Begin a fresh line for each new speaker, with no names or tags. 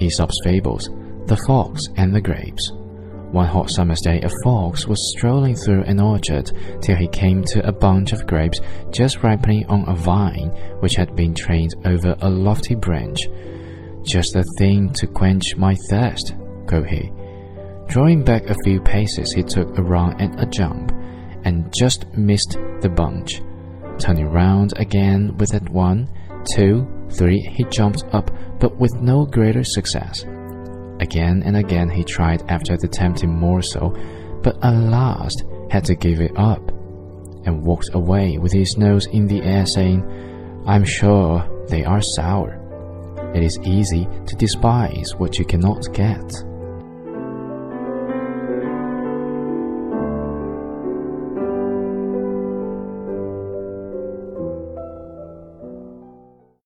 Aesop's Fables, The Fox and the Grapes. One hot summer's day, a fox was strolling through an orchard till he came to a bunch of grapes just ripening on a vine which had been trained over a lofty branch. Just the thing to quench my thirst, quoth he. Drawing back a few paces, he took a run and a jump, and just missed the bunch. Turning round again with that one, two, three, he jumped up, but with no greater success. Again and again he tried after the tempting morsel, but at last had to give it up, and walked away with his nose in the air, saying, I'm sure they are sour. It is easy to despise what you cannot get.